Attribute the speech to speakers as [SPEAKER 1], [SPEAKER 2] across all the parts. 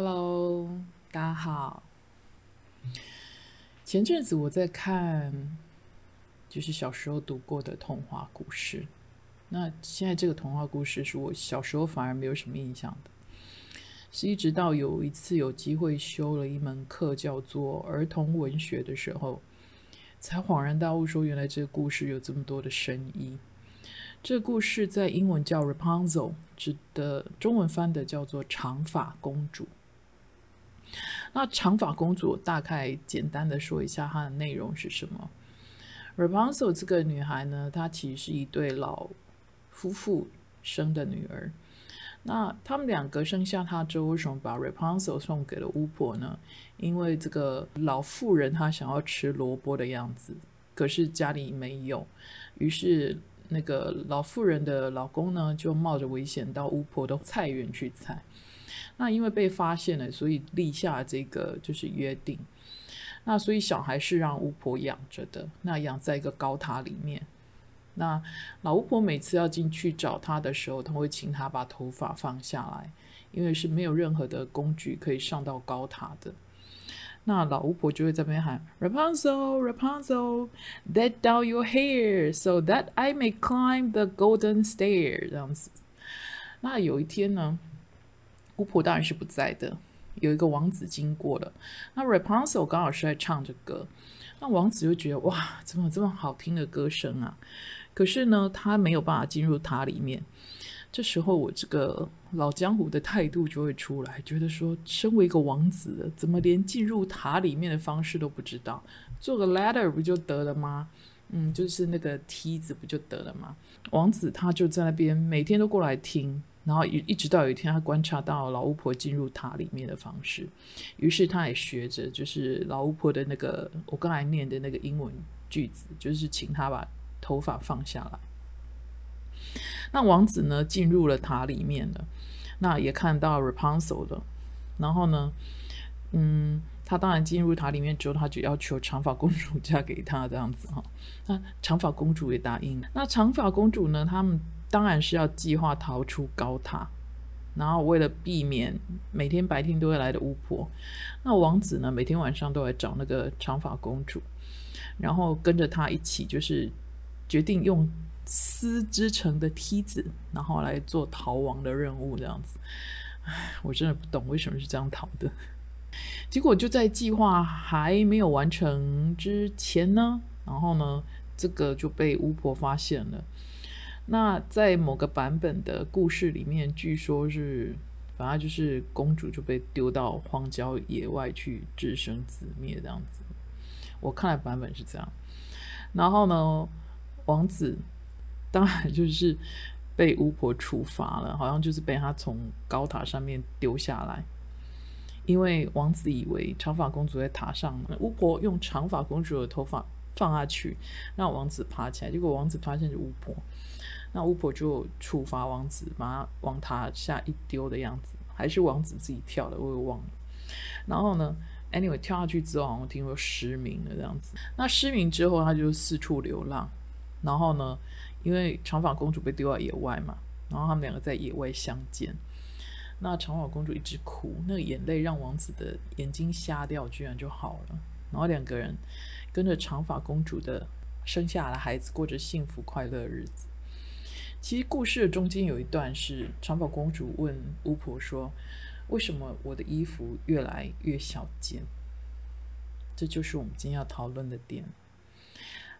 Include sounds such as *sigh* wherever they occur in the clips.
[SPEAKER 1] Hello，大家好。前阵子我在看，就是小时候读过的童话故事。那现在这个童话故事是我小时候反而没有什么印象的，是一直到有一次有机会修了一门课叫做儿童文学的时候，才恍然大悟，说原来这个故事有这么多的深意。这个故事在英文叫 Rapunzel，指的中文翻的叫做长发公主。那长发公主大概简单的说一下它的内容是什么？Rapunzel 这个女孩呢，她其实是一对老夫妇生的女儿。那他们两个生下她之后，为什么把 Rapunzel 送给了巫婆呢？因为这个老妇人她想要吃萝卜的样子，可是家里没有，于是那个老妇人的老公呢，就冒着危险到巫婆的菜园去采。那因为被发现了，所以立下这个就是约定。那所以小孩是让巫婆养着的，那养在一个高塔里面。那老巫婆每次要进去找他的时候，他会请他把头发放下来，因为是没有任何的工具可以上到高塔的。那老巫婆就会在那边喊：“Rapunzel, Rapunzel, let down your hair so that I may climb the golden stair。”这样子。那有一天呢？巫婆当然是不在的，有一个王子经过了，那 Rapunzel 刚好是在唱着歌，那王子就觉得哇，怎么有这么好听的歌声啊？可是呢，他没有办法进入塔里面。这时候，我这个老江湖的态度就会出来，觉得说，身为一个王子，怎么连进入塔里面的方式都不知道？做个 ladder 不就得了吗？嗯，就是那个梯子不就得了吗？王子他就在那边每天都过来听。然后一一直到有一天，他观察到老巫婆进入塔里面的方式，于是他也学着，就是老巫婆的那个我刚才念的那个英文句子，就是请他把头发放下来。那王子呢进入了塔里面了，那也看到 Rapunzel 了。然后呢，嗯，他当然进入塔里面之后，他就要求长发公主 *laughs* 嫁给他这样子哈。那长发公主也答应。那长发公主呢，他们。当然是要计划逃出高塔，然后为了避免每天白天都会来的巫婆，那王子呢每天晚上都来找那个长发公主，然后跟着她一起，就是决定用丝织成的梯子，然后来做逃亡的任务这样子。唉，我真的不懂为什么是这样逃的。结果就在计划还没有完成之前呢，然后呢，这个就被巫婆发现了。那在某个版本的故事里面，据说是，反正就是公主就被丢到荒郊野外去自生自灭这样子。我看的版本是这样。然后呢，王子当然就是被巫婆处罚了，好像就是被他从高塔上面丢下来，因为王子以为长发公主在塔上，巫婆用长发公主的头发放下去，让王子爬起来，结果王子发现是巫婆。那巫婆就处罚王子，把他往塔下一丢的样子，还是王子自己跳的，我也忘了。然后呢，anyway 跳下去之后，好像听说失明了这样子。那失明之后，他就四处流浪。然后呢，因为长发公主被丢到野外嘛，然后他们两个在野外相见。那长发公主一直哭，那个眼泪让王子的眼睛瞎掉，居然就好了。然后两个人跟着长发公主的生下了孩子，过着幸福快乐的日子。其实故事的中间有一段是长发公主问巫婆说：“为什么我的衣服越来越小件？”这就是我们今天要讨论的点。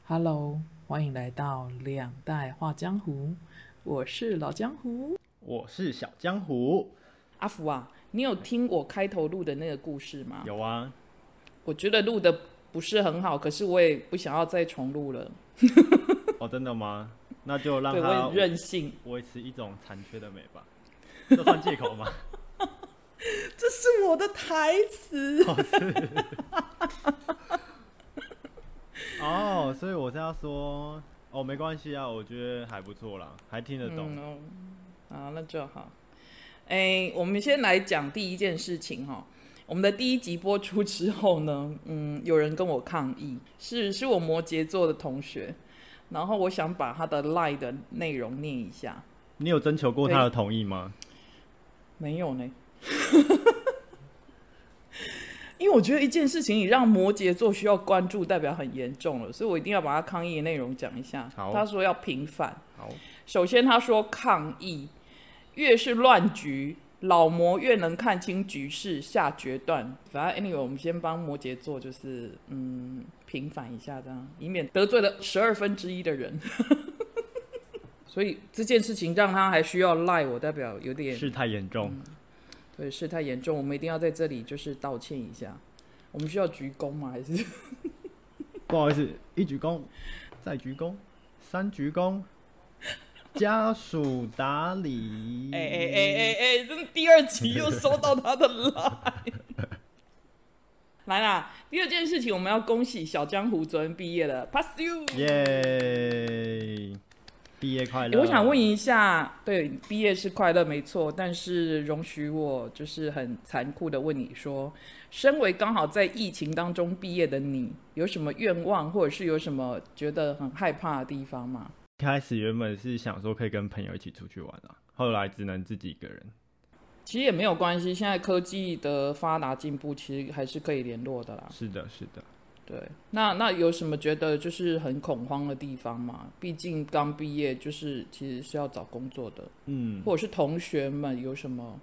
[SPEAKER 1] Hello，欢迎来到两代画江湖，我是老江湖，
[SPEAKER 2] 我是小江湖。
[SPEAKER 1] 阿福啊，你有听我开头录的那个故事吗？
[SPEAKER 2] 有啊。
[SPEAKER 1] 我觉得录的不是很好，可是我也不想要再重录了。*laughs*
[SPEAKER 2] 哦，真的吗？那就让他
[SPEAKER 1] 任性，
[SPEAKER 2] 维持一种残缺的美吧，*laughs* 这算借口吗？*laughs*
[SPEAKER 1] 这是我的台词。*laughs*
[SPEAKER 2] 哦，所以我是要说，哦，没关系啊，我觉得还不错啦，还听得懂。
[SPEAKER 1] 啊，那就好。哎，我们先来讲第一件事情哈。我们的第一集播出之后呢，嗯，有人跟我抗议，是是我摩羯座的同学。然后我想把他的 lie 的内容念一下。
[SPEAKER 2] 你有征求过他的同意吗？
[SPEAKER 1] 没有呢。*laughs* 因为我觉得一件事情你让摩羯座需要关注，代表很严重了，所以我一定要把他抗议的内容讲一下。
[SPEAKER 2] 好
[SPEAKER 1] 他说要平反。
[SPEAKER 2] 好，
[SPEAKER 1] 首先他说抗议，越是乱局，老魔越能看清局势，下决断。反正 anyway，我们先帮摩羯座就是嗯平反一下，这样以免得罪了十二分之一的人。*laughs* 所以这件事情让他还需要赖我，代表有点
[SPEAKER 2] 事态严重，
[SPEAKER 1] 对事态严重，我们一定要在这里就是道歉一下。我们需要鞠躬吗？还是 *laughs*
[SPEAKER 2] 不好意思，一鞠躬，再鞠躬，三鞠躬，*laughs* 家属打理。
[SPEAKER 1] 哎哎哎哎哎，这第二集又收到他的来。来啦，第二件事情我们要恭喜小江湖昨天毕业了，pass you。
[SPEAKER 2] 耶！毕业快乐！
[SPEAKER 1] 欸我想问一下，对，毕业是快乐没错，但是容许我就是很残酷的问你说，身为刚好在疫情当中毕业的你，有什么愿望，或者是有什么觉得很害怕的地方吗？
[SPEAKER 2] 一开始原本是想说可以跟朋友一起出去玩啊，后来只能自己一个人。
[SPEAKER 1] 其实也没有关系，现在科技的发达进步，其实还是可以联络的啦。
[SPEAKER 2] 是的，是的。
[SPEAKER 1] 对，那那有什么觉得就是很恐慌的地方吗？毕竟刚毕业，就是其实是要找工作的，
[SPEAKER 2] 嗯，
[SPEAKER 1] 或者是同学们有什么？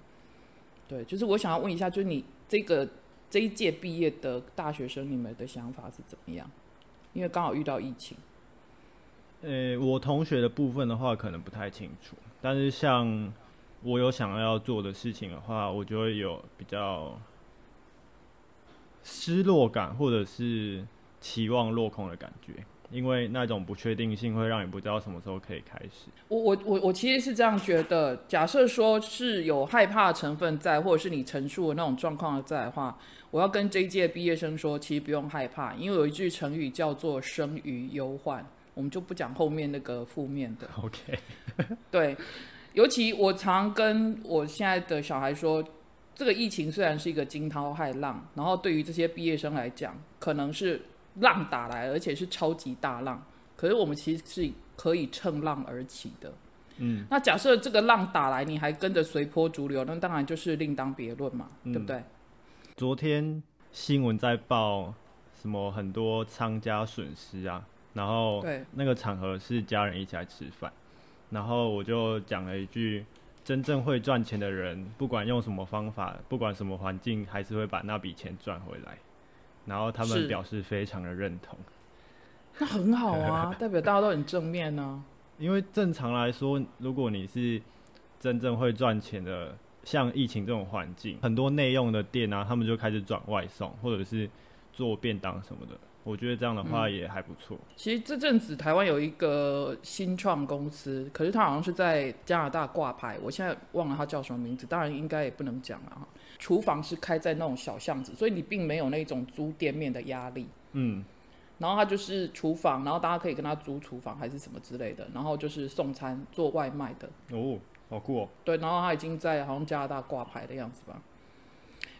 [SPEAKER 1] 对，就是我想要问一下，就是你这个这一届毕业的大学生，你们的想法是怎么样？因为刚好遇到疫情，
[SPEAKER 2] 呃、我同学的部分的话，可能不太清楚，但是像我有想要做的事情的话，我就会有比较失落感，或者是期望落空的感觉，因为那种不确定性会让你不知道什么时候可以开始。
[SPEAKER 1] 我我我我其实是这样觉得，假设说是有害怕的成分在，或者是你陈述的那种状况在的话，我要跟这一届毕业生说，其实不用害怕，因为有一句成语叫做“生于忧患”，我们就不讲后面那个负面的。*laughs*
[SPEAKER 2] OK，
[SPEAKER 1] 对，尤其我常跟我现在的小孩说，这个疫情虽然是一个惊涛骇浪，然后对于这些毕业生来讲，可能是浪打来，而且是超级大浪，可是我们其实是可以乘浪而起的。
[SPEAKER 2] 嗯，
[SPEAKER 1] 那假设这个浪打来，你还跟着随波逐流，那当然就是另当别论嘛，
[SPEAKER 2] 嗯
[SPEAKER 1] 对不对？
[SPEAKER 2] 昨天新闻在报什么很多商家损失啊，然后
[SPEAKER 1] 对
[SPEAKER 2] 那个场合是家人一起来吃饭，然后我就讲了一句：真正会赚钱的人，不管用什么方法，不管什么环境，还是会把那笔钱赚回来。然后他们表示非常的认同，
[SPEAKER 1] 那很好啊，代表大家都很正面呢、*laughs*
[SPEAKER 2] 因为正常来说，如果你是真正会赚钱的，像疫情这种环境，很多内用的店啊，他们就开始转外送，或者是做便当什么的。我觉得这样的话也还不错。
[SPEAKER 1] 其实这阵子台湾有一个新创公司，可是它好像是在加拿大挂牌，我现在忘了它叫什么名字，当然应该也不能讲了哈。厨房是开在那种小巷子，所以你并没有那种租店面的压力。
[SPEAKER 2] 嗯，
[SPEAKER 1] 然后它就是厨房，然后大家可以跟他租厨房还是什么之类的，然后就是送餐做外卖的。
[SPEAKER 2] 哦，好酷哦。
[SPEAKER 1] 对，然后他已经在好像加拿大挂牌的样子吧。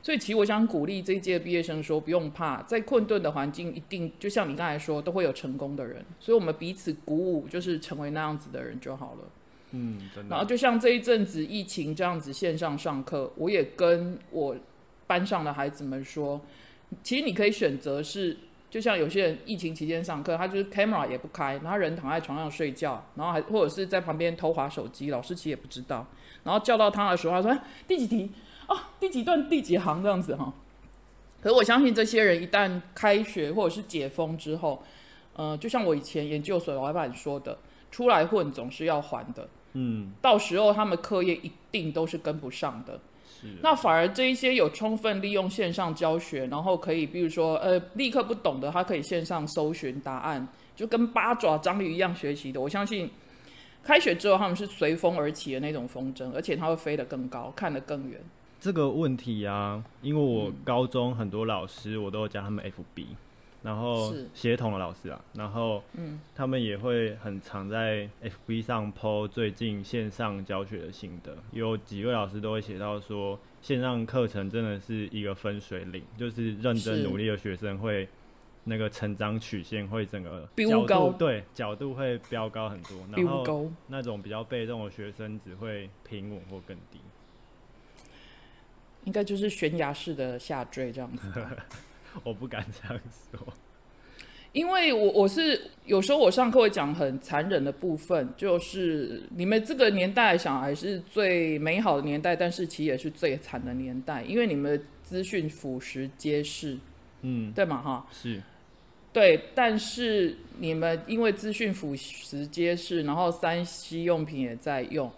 [SPEAKER 1] 所以其实我想鼓励这一届毕业生说，不用怕，在困顿的环境，一定就像你刚才说，都会有成功的人。所以我们彼此鼓舞，就是成为那样子的人就好了。
[SPEAKER 2] 嗯，真
[SPEAKER 1] 然后。就像这一阵子疫情这样子线上上课，我也跟我班上的孩子们说，其实你可以选择是，就像有些人疫情期间上课，他就是 camera 也不开，然后人躺在床上睡觉，然后还或者是在旁边偷滑手机，老师其实也不知道，然后叫到他的时候，他说、哎、第几题啊，第几段第几行这样子哈。可是我相信这些人一旦开学或者是解封之后，呃，就像我以前研究所老板说的，出来混总是要还的。
[SPEAKER 2] 嗯，
[SPEAKER 1] 到时候他们课业一定都是跟不上的。
[SPEAKER 2] 是。
[SPEAKER 1] 那反而这一些有充分利用线上教学，然后可以比如说呃立刻不懂的，他可以线上搜寻答案，就跟八爪章鱼一样学习的。我相信开学之后他们是随风而起的那种风筝，而且他会飞得更高，看得更远。
[SPEAKER 2] 这个问题啊，因为我高中很多老师我都有加他们 FB，然后协同的老师啊，然后
[SPEAKER 1] 嗯，
[SPEAKER 2] 他们也会很常在 FB 上 po 最近线上教学的心得，有几位老师都会写到说，线上课程真的是一个分水岭，就是认真努力的学生会那个成长曲线会整个
[SPEAKER 1] 飙
[SPEAKER 2] 角度
[SPEAKER 1] 高
[SPEAKER 2] 对角度会飙高很多，然后。那种比较被动的学生只会平稳或更低。
[SPEAKER 1] 应该就是悬崖式的下坠这样子。*laughs*
[SPEAKER 2] 我不敢这样说。
[SPEAKER 1] 因为我我是有时候我上课会讲很残忍的部分，就是你们这个年代小孩是最美好的年代，但是其实也是最惨的年代，因为你们的资讯腐蚀皆是，
[SPEAKER 2] 嗯，
[SPEAKER 1] 对嘛？哈，
[SPEAKER 2] 是，
[SPEAKER 1] 对，但是你们因为资讯腐蚀皆是，然后三 C 用品也在用，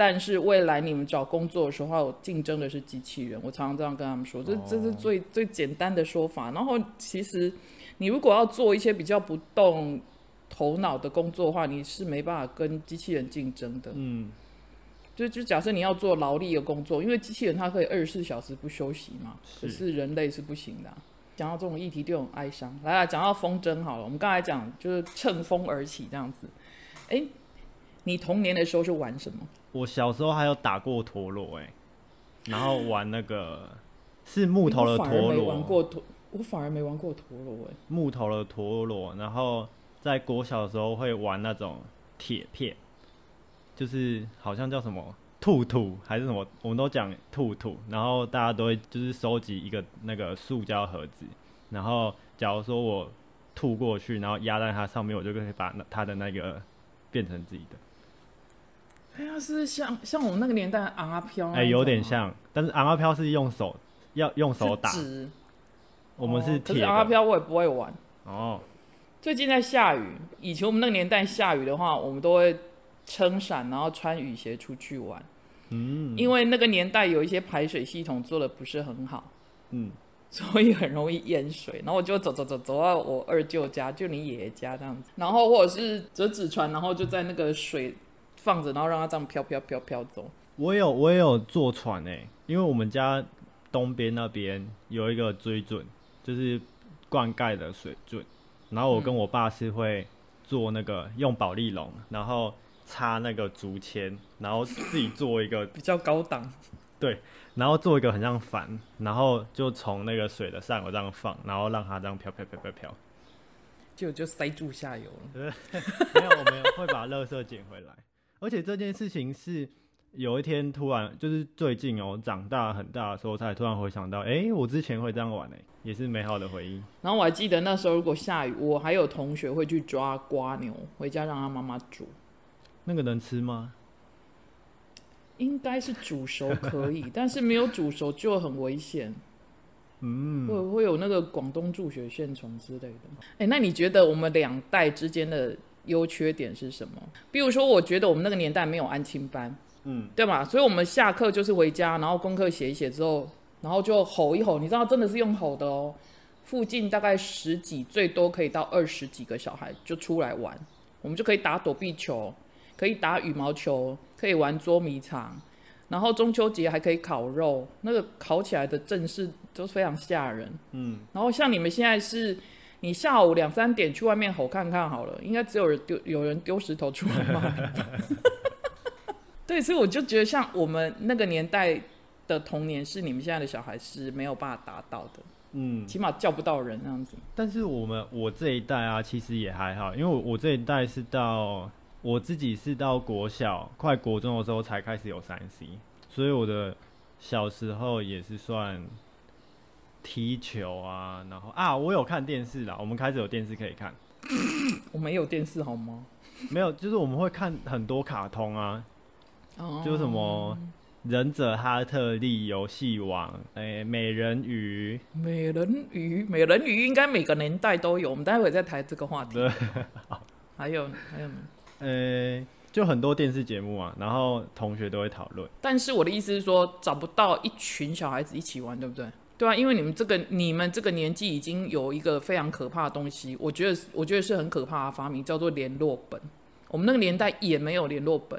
[SPEAKER 1] 但是未来你们找工作的时候竞争的是机器人，我常常这样跟他们说，这这是
[SPEAKER 2] 哦
[SPEAKER 1] 最最简单的说法。然后其实你如果要做一些比较不动头脑的工作的话，你是没办法跟机器人竞争的。
[SPEAKER 2] 嗯，
[SPEAKER 1] 就就假设你要做劳力的工作，因为机器人它可以二十四小时不休息嘛，可
[SPEAKER 2] 是
[SPEAKER 1] 是人类是不行的啊、讲到这种议题就很哀伤。来啊，讲到风筝好了，我们刚才讲就是乘风而起这样子。哎，你童年的时候是玩什么？
[SPEAKER 2] 我小时候还有打过陀螺哎，然后玩那个是木头的陀
[SPEAKER 1] 没玩，过陀，我反而没玩过陀螺哎。
[SPEAKER 2] 木头的陀螺，然后在国小的时候会玩那种铁片，就是好像叫什么兔兔还是什么，我们都讲兔兔，然后大家都会就是收集一个那个塑胶盒子，然后假如说我吐过去，然后压在它上面，我就可以把那它的那个变成自己的，
[SPEAKER 1] 哎呀，是像像我们那个年代昂阿飘
[SPEAKER 2] 哎、有点像，但是昂阿飘是用手要用手打，我们是
[SPEAKER 1] 哦可是阿飘我也不会玩。
[SPEAKER 2] 哦，
[SPEAKER 1] 最近在下雨，以前我们那个年代下雨的话，我们都会撑伞，然后穿雨鞋出去玩。
[SPEAKER 2] 嗯
[SPEAKER 1] 因为那个年代有一些排水系统做的不是很好，
[SPEAKER 2] 嗯，
[SPEAKER 1] 所以很容易淹水。然后我就走走走走到我二舅家，就你爷爷家这样子，然后或者是折纸船，然后就在那个水放着，然后让它这样飘飘飘飘走。
[SPEAKER 2] 我有我也有坐船诶、因为我们家东边那边有一个追准，就是灌溉的水圳，然后我跟我爸是会做那个用保利龙，然后插那个竹签，然后自己做一个，*laughs*
[SPEAKER 1] 比较高档，对
[SPEAKER 2] 然后做一个很像帆，然后就从那个水的上游这样放，然后让它这样飘飘飘飘飘。
[SPEAKER 1] 就就塞住下游了。*laughs*
[SPEAKER 2] 没有，我们会把垃圾捡回来。而且这件事情是有一天突然，就是最近哦，长大很大的时候，才突然回想到，哎、我之前会这样玩哎、也是美好的回忆。
[SPEAKER 1] 然后我还记得那时候如果下雨，我还有同学会去抓瓜牛，回家让他妈妈煮。
[SPEAKER 2] 那个能吃吗？
[SPEAKER 1] 应该是煮熟可以，但是没有煮熟就很危险，*laughs*
[SPEAKER 2] 嗯，
[SPEAKER 1] 会会有那个广东助学线虫之类的。哎、那你觉得我们两代之间的优缺点是什么？比如说，我觉得我们那个年代没有安亲班，
[SPEAKER 2] 嗯，
[SPEAKER 1] 对吧？所以我们下课就是回家，然后功课写一写之后，然后就吼一吼，你知道真的是用吼的哦。附近大概十几，最多可以到二十几个小孩就出来玩，我们就可以打躲避球，可以打羽毛球，可以玩捉迷藏，然后中秋节还可以烤肉，那个烤起来的阵势都非常吓人。
[SPEAKER 2] 嗯，
[SPEAKER 1] 然后像你们现在是，你下午两三点去外面吼看看好了，应该只有人丢有人丢石头出来骂。*laughs* 对，所以我就觉得像我们那个年代的童年，是你们现在的小孩是没有办法达到的，
[SPEAKER 2] 嗯，
[SPEAKER 1] 起码叫不到人那样子。
[SPEAKER 2] 但是我们我这一代啊，其实也还好，因为我我这一代是到我自己是到国小快国中的时候才开始有三 C，所以我的小时候也是算踢球啊，然后啊，我有看电视啦，我们开始有电视可以看，*laughs*
[SPEAKER 1] 我没有电视好吗？
[SPEAKER 2] 没有，就是我们会看很多卡通啊，
[SPEAKER 1] 哦
[SPEAKER 2] 就是什么忍者哈特利游戏王，诶、美人鱼，
[SPEAKER 1] 美人鱼，美人鱼应该每个年代都有，我们待会再谈这个话题。
[SPEAKER 2] 对，*laughs*
[SPEAKER 1] 还有还有呢？
[SPEAKER 2] 呃、*laughs* 就很多电视节目啊，然后同学都会讨论。
[SPEAKER 1] 但是我的意思是说，找不到一群小孩子一起玩，对不对？对啊，因为你们这个你们这个年纪已经有一个非常可怕的东西，我觉得我觉得是很可怕的发明，叫做联络本。我们那个年代也没有联络本，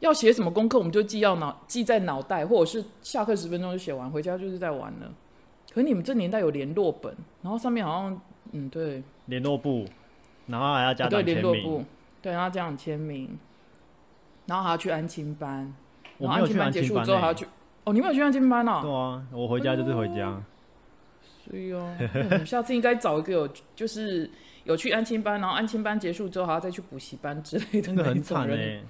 [SPEAKER 1] 要写什么功课我们就记要脑记在脑袋，或者是下课十分钟就写完，回家就是在玩了。可是你们这年代有联络本，然后上面好像嗯对，
[SPEAKER 2] 联络簿，然后还要家
[SPEAKER 1] 啊对。联络簿，对，然后家长签名，然后还要去安亲班，
[SPEAKER 2] 我
[SPEAKER 1] 然后安亲
[SPEAKER 2] 没有去安亲
[SPEAKER 1] 结束之后还要去，哦，你没有去安亲班哦？
[SPEAKER 2] 对啊，我回家就是回家。
[SPEAKER 1] 所以哦，那我们下次应该找一个有就是有去安亲班，然后安亲班结束之后还要再去补习班之类的
[SPEAKER 2] 那个很
[SPEAKER 1] 种。
[SPEAKER 2] 惨哎、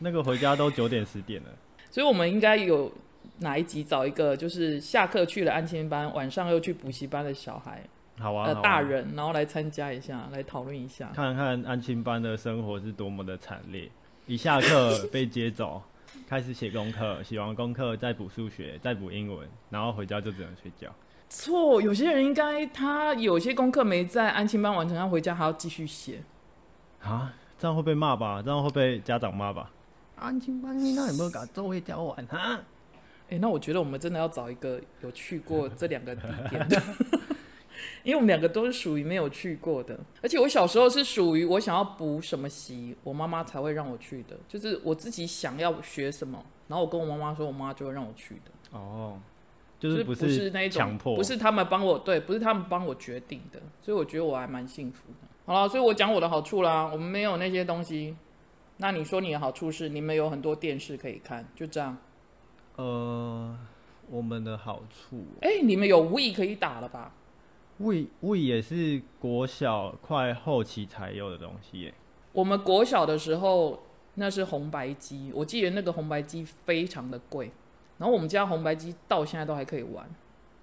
[SPEAKER 2] 那个回家都九点十点了。
[SPEAKER 1] 所以我们应该有哪一集找一个就是下课去了安亲班，晚上又去补习班的小孩，
[SPEAKER 2] 好啊，
[SPEAKER 1] 呃，
[SPEAKER 2] 好啊
[SPEAKER 1] 大人，然后来参加一下，来讨论一下。
[SPEAKER 2] 看看安亲班的生活是多么的惨烈。一下课被接走，开始写功课，写完功课再补数学，再补英文，然后回家就只能睡觉。
[SPEAKER 1] 错，有些人应该他有些功课没在安亲班完成，他回家还要继续写。
[SPEAKER 2] 啊，这样会被骂吧？这样会被家长骂吧？安亲班你那有没有把作业交完啊？
[SPEAKER 1] 哎、那我觉得我们真的要找一个有去过这两个地点的，*laughs* 因为我们两个都是属于没有去过的。而且我小时候是属于我想要补什么习，我妈妈才会让我去的，就是我自己想要学什么，然后我跟我妈妈说，我妈就会让我去的。
[SPEAKER 2] 哦，就
[SPEAKER 1] 就是
[SPEAKER 2] 不
[SPEAKER 1] 不是那一种
[SPEAKER 2] 强迫，
[SPEAKER 1] 不是他们帮我对，不是他们帮我决定的，所以我觉得我还蛮幸福的。好了，所以我讲我的好处啦，我们没有那些东西。那你说你的好处是你们有很多电视可以看，就这样。
[SPEAKER 2] 呃，我们的好处
[SPEAKER 1] 哎、你们有 We 可以打了吧？
[SPEAKER 2] ，We We 也是国小快后期才有的东西耶。
[SPEAKER 1] 我们国小的时候那是红白机，我记得那个红白机非常的贵，然后我们家红白机到现在都还可以玩，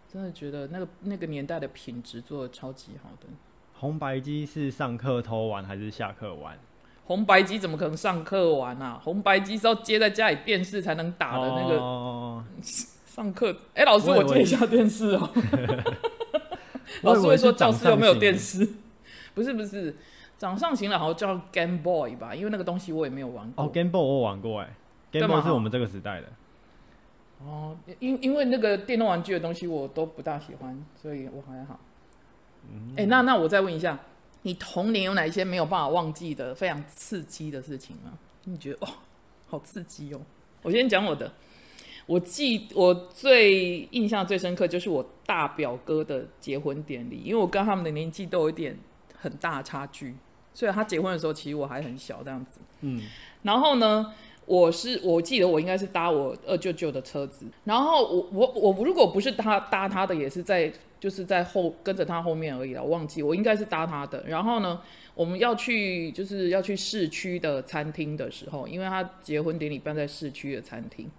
[SPEAKER 1] 真的觉得那个那个年代的品质做的超级好的。
[SPEAKER 2] 红白机是上课偷玩还是下课玩？
[SPEAKER 1] 红白机怎么可能上课玩啊？红白机是要接在家里电视才能打的那个。
[SPEAKER 2] 哦 *laughs*
[SPEAKER 1] 上课，哎、老师，
[SPEAKER 2] 我
[SPEAKER 1] 接一下电视哦、*laughs* *laughs* 老师会说教室有没有电视？*laughs* 不是不是，掌上型的好像叫 Game Boy 吧，因为那个东西我也没有玩过。
[SPEAKER 2] 哦，Game Boy 我玩过哎，Game Boy 是我们这个时代的。
[SPEAKER 1] 哦，因因为那个电动玩具的东西我都不大喜欢，所以我还好。
[SPEAKER 2] 嗯
[SPEAKER 1] 哎、那那我再问一下，你童年有哪一些没有办法忘记的非常刺激的事情吗？你觉得哦，好刺激哦！我先讲我的，我记我最印象最深刻就是我大表哥的结婚典礼，因为我跟他们的年纪都有一点很大差距，所以他结婚的时候其实我还很小这样子。
[SPEAKER 2] 嗯，
[SPEAKER 1] 然后呢，我是我记得我应该是搭我二舅舅的车子，然后我我我如果不是搭搭他的，也是在就是在后跟着他后面而已了，我忘记我应该是搭他的。然后呢，我们要去就是要去市区的餐厅的时候，因为他结婚典礼办在市区的餐厅，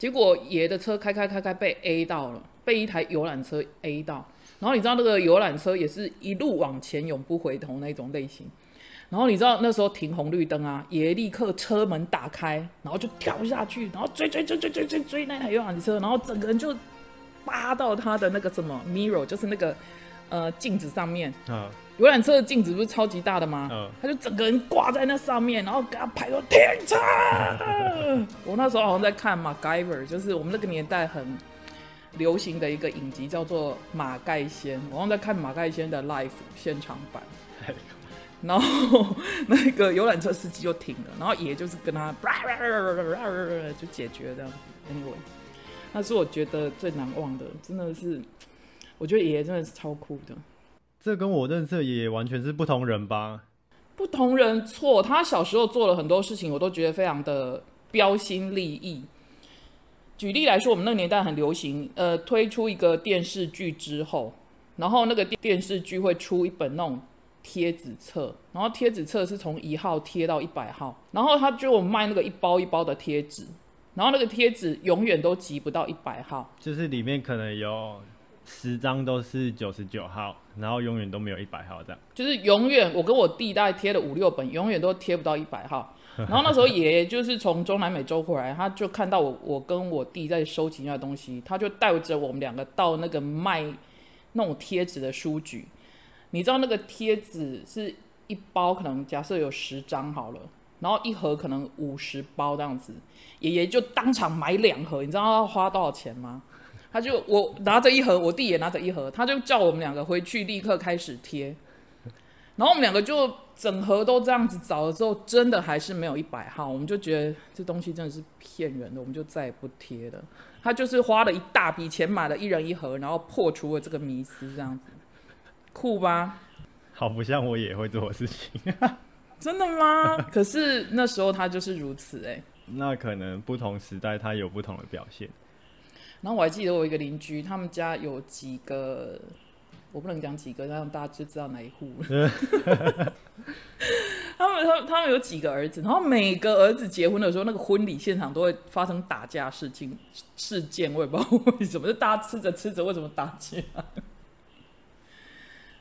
[SPEAKER 1] 结果爷的车开开开开被 A 到了，被一台游览车 A 到。然后你知道那个游览车也是一路往前永不回头那种类型，然后你知道那时候停红绿灯啊，爷立刻车门打开，然后就跳下去，然后追追追追追追追那台游览车，然后整个人就扒到他的那个什么 mirror，就是那个呃镜子上面。
[SPEAKER 2] 嗯
[SPEAKER 1] 游览车的镜子不是超级大的吗？
[SPEAKER 2] 嗯，
[SPEAKER 1] 他就整个人挂在那上面，然后给他拍说停车。*laughs* 我那时候好像在看《MacGyver》，就是我们那个年代很流行的一个影集，叫做《马盖先》。我好像在看马盖先的 live 现场版。*laughs* 然后 *laughs* 那个游览车司机就停了，然后爷就是跟他就解决这样子。Anyway，那是我觉得最难忘的，真的是，我觉得爷爷真的是超酷的。
[SPEAKER 2] 这跟我认识的爷爷完全是不同人吧？
[SPEAKER 1] 不同人错，他小时候做了很多事情，我都觉得非常的标新立异。举例来说，我们那个年代很流行，呃，推出一个电视剧之后，然后那个电电视剧会出一本那种贴纸册，然后贴纸册是从一号贴到一百号，然后他就卖那个一包一包的贴纸，然后那个贴纸永远都集不到一百号，
[SPEAKER 2] 就是里面可能有十张都是九十九号，然后永远都没有一百号这样。
[SPEAKER 1] 就是永远我跟我弟大概贴了五六本，永远都贴不到一百号。然后那时候爷爷就是从中南美洲回来，他就看到我我跟我弟在收集那东西，他就带着我们两个到那个卖那种贴纸的书局。你知道那个贴纸是一包可能假设有十张好了，然后一盒可能五十包这样子，爷爷就当场买两盒，你知道要花多少钱吗？他就我拿着一盒，我弟也拿着一盒，他就叫我们两个回去立刻开始贴。然后我们两个就整盒都这样子找了之后，真的还是没有一百号，我们就觉得这东西真的是骗人的，我们就再也不贴了。他就是花了一大笔钱买了一人一盒，然后破除了这个迷思，这样子酷吧？
[SPEAKER 2] 好不像我也会做的事情。*laughs*
[SPEAKER 1] 真的吗？可是那时候他就是如此哎、
[SPEAKER 2] 那可能不同时代他有不同的表现。
[SPEAKER 1] 然后我还记得我一个邻居，他们家有几个，我不能讲几个，让大家就知道哪一户。*laughs* 他们他他们有几个儿子，然后每个儿子结婚的时候，那个婚礼现场都会发生打架事情事件，我也不知道为什么，就大家吃着吃着为什么打架？*laughs*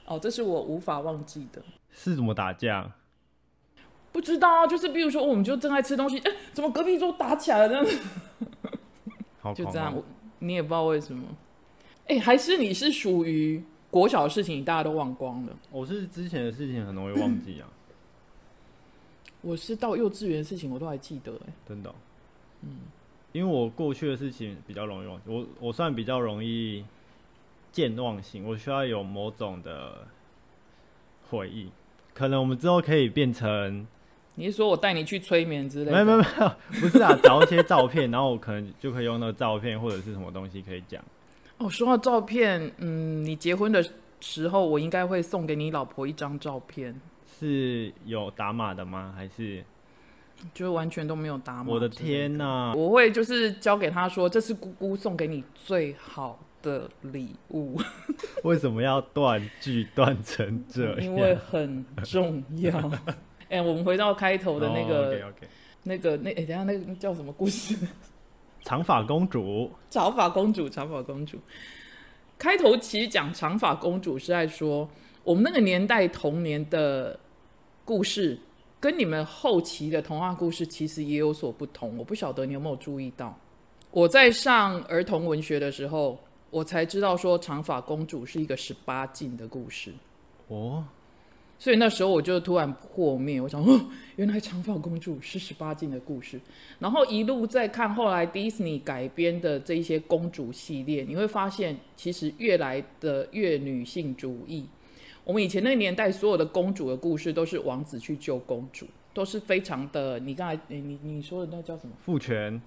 [SPEAKER 1] 哦，这是我无法忘记的。
[SPEAKER 2] 是怎么打架？
[SPEAKER 1] 不知道啊，就是比如说，我们就正在吃东西，哎，怎么隔壁桌打起来了？这样子，
[SPEAKER 2] 好
[SPEAKER 1] 就这样，你也不知道为什么。哎，还是你是属于国小的事情，大家都忘光了。
[SPEAKER 2] 我是之前的事情很容易忘记啊，
[SPEAKER 1] 我是到幼稚园的事情，我都还记得、哎，
[SPEAKER 2] 真的哦、嗯，因为我过去的事情比较容易忘记，我我算比较容易健忘型，我需要有某种的回忆。可能我们之后可以变成
[SPEAKER 1] 你是说我带你去催眠之类的？
[SPEAKER 2] 没有没有没有，不是啊，*laughs* 找一些照片，然后我可能就可以用那个照片或者是什么东西可以讲。
[SPEAKER 1] 哦，说到照片，嗯，你结婚的时候，我应该会送给你老婆一张照片，
[SPEAKER 2] 是有打码的吗？还是
[SPEAKER 1] 就是完全都没有打码。
[SPEAKER 2] 我的天！呐、
[SPEAKER 1] 我会就是交给他说，这是姑姑送给你最好的礼物，*laughs*
[SPEAKER 2] 为什么要断句断成这样？
[SPEAKER 1] 因 *laughs* 为很重要。哎、我们回到开头的那个、那个那哎、等下那个叫什么故事？*laughs*
[SPEAKER 2] 长发公主
[SPEAKER 1] 长发公主，长发公主。开头其实讲长发公主是在说我们那个年代童年的故事，跟你们后期的童话故事其实也有所不同。我不晓得你有没有注意到，我在上儿童文学的时候，我才知道说长发公主是一个十八禁的故事。
[SPEAKER 2] 哦，
[SPEAKER 1] 所以那时候我就突然破灭，我想，哦，原来长发公主是十八禁的故事。然后一路再看后来迪士尼改编的这一些公主系列，你会发现其实越来的越女性主义。我们以前那个年代，所有的公主的故事都是王子去救公主，都是非常的。你刚才你你你说的那叫什么？
[SPEAKER 2] 父权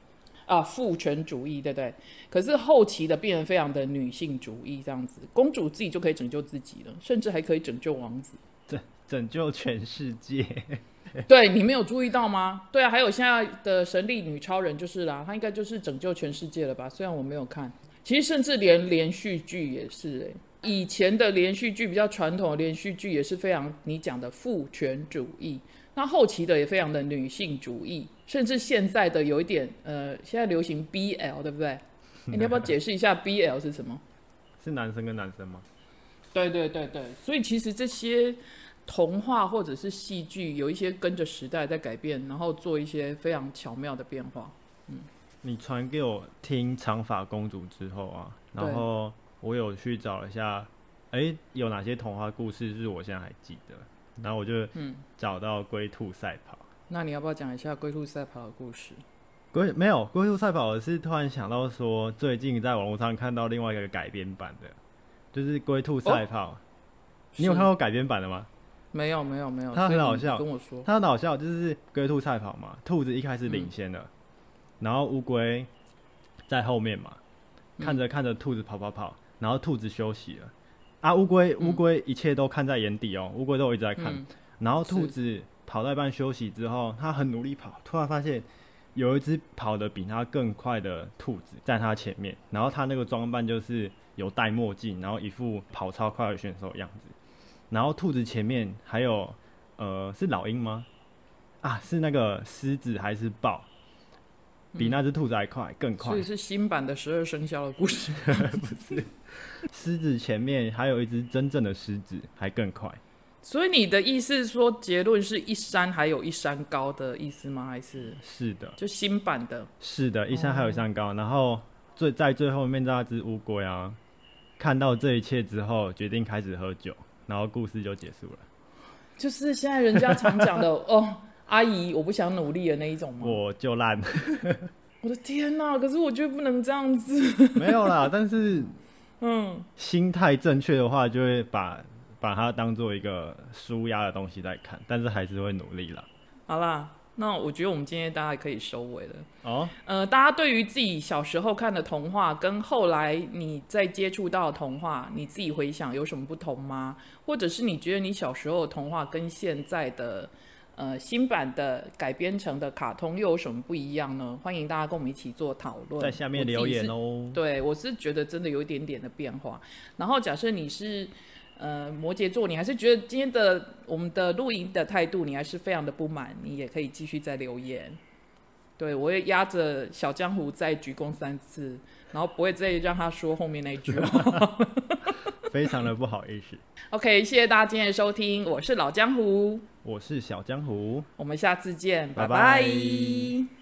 [SPEAKER 1] 啊，父权主义，对不对？可是后期的变得非常的女性主义，这样子，公主自己就可以拯救自己了，甚至还可以拯救王子。
[SPEAKER 2] 拯拯救全世界。*laughs*
[SPEAKER 1] 对你没有注意到吗？对啊，还有现在的神力女超人就是啦，她应该就是拯救全世界了吧？虽然我没有看，其实甚至连连续剧也是诶、以前的连续剧比较传统的连续剧也是非常你讲的父权主义，那后期的也非常的女性主义，甚至现在的有一点呃，现在流行 BL 对不对？诶你要不要解释一下 BL 是什么？*laughs*
[SPEAKER 2] 是男生跟男生吗？
[SPEAKER 1] 对对对对，所以其实这些童话或者是戏剧有一些跟着时代在改变，然后做一些非常巧妙的变化。
[SPEAKER 2] 嗯你传给我听《长发公主》之后啊，然后我有去找一下，哎、有哪些童话故事是我现在还记得，然后我就
[SPEAKER 1] 嗯，
[SPEAKER 2] 找到龟兔赛跑。
[SPEAKER 1] 那你要不要讲一下龟兔赛跑的故事？
[SPEAKER 2] 龟没有龟兔赛跑，我是突然想到说，最近在网络上看到另外一个改编版的，就是龟兔赛跑。你有看过改编版的吗？
[SPEAKER 1] 没有没有没有，
[SPEAKER 2] 它很好笑。
[SPEAKER 1] 跟我说，
[SPEAKER 2] 它很好笑，就是龟兔赛跑嘛，兔子一开始领先了，然后乌龟在后面嘛，
[SPEAKER 1] 嗯。
[SPEAKER 2] 看着看着兔子跑跑跑，然后兔子休息了，啊，乌龟乌龟一切都看在眼底哦，乌龟都一直在看，
[SPEAKER 1] 嗯。
[SPEAKER 2] 然后兔子跑到一半休息之后，它很努力跑，突然发现有一只跑得比它更快的兔子在它前面，然后它那个装扮就是有戴墨镜，然后一副跑超快的选手的样子，然后兔子前面还有呃是老鹰吗？啊，是那个狮子还是豹？比那只兔子还快，更快
[SPEAKER 1] 所以。是新版的十二生肖的故事。*laughs*
[SPEAKER 2] 不是狮子前面还有一只真正的狮子，还更快。
[SPEAKER 1] 所以你的意思是说，结论是一山还有一山高的意思吗？还是
[SPEAKER 2] 是的，
[SPEAKER 1] 就新版的？
[SPEAKER 2] 是的，一山还有一山高。然后最在最后面那只乌龟啊，看到这一切之后，决定开始喝酒，然后故事就结束了。
[SPEAKER 1] 就是现在人家常讲的哦，阿姨，我不想努力的那一种吗？
[SPEAKER 2] 我就烂，*laughs*
[SPEAKER 1] 我的天呐！可是我觉得不能这样子。*laughs*
[SPEAKER 2] 没有啦。但是
[SPEAKER 1] 嗯，
[SPEAKER 2] 心态正确的话，就会把把它当做一个舒压的东西在看，但是还是会努力啦。
[SPEAKER 1] 好啦，那我觉得我们今天大概可以收尾了。
[SPEAKER 2] 哦，
[SPEAKER 1] 呃，大家对于自己小时候看的童话，跟后来你在接触到的童话，你自己回想有什么不同吗？或者是你觉得你小时候的童话跟现在的呃新版的改编成的卡通又有什么不一样呢？欢迎大家跟我们一起做讨论，
[SPEAKER 2] 在下面留言
[SPEAKER 1] 哦。
[SPEAKER 2] 哦。
[SPEAKER 1] 对，我是觉得真的有一点点的变化。然后假设你是呃摩羯座，你还是觉得今天的我们的录音的态度，你还是非常的不满，你也可以继续再留言。对我会压着小江湖再鞠躬三次，然后不会再让他说后面那句话。
[SPEAKER 2] 非常的不好意思。
[SPEAKER 1] OK，谢谢大家今天的收听，我是老江湖，
[SPEAKER 2] 我是小江湖。
[SPEAKER 1] 我们下次见，拜
[SPEAKER 2] 拜拜
[SPEAKER 1] 拜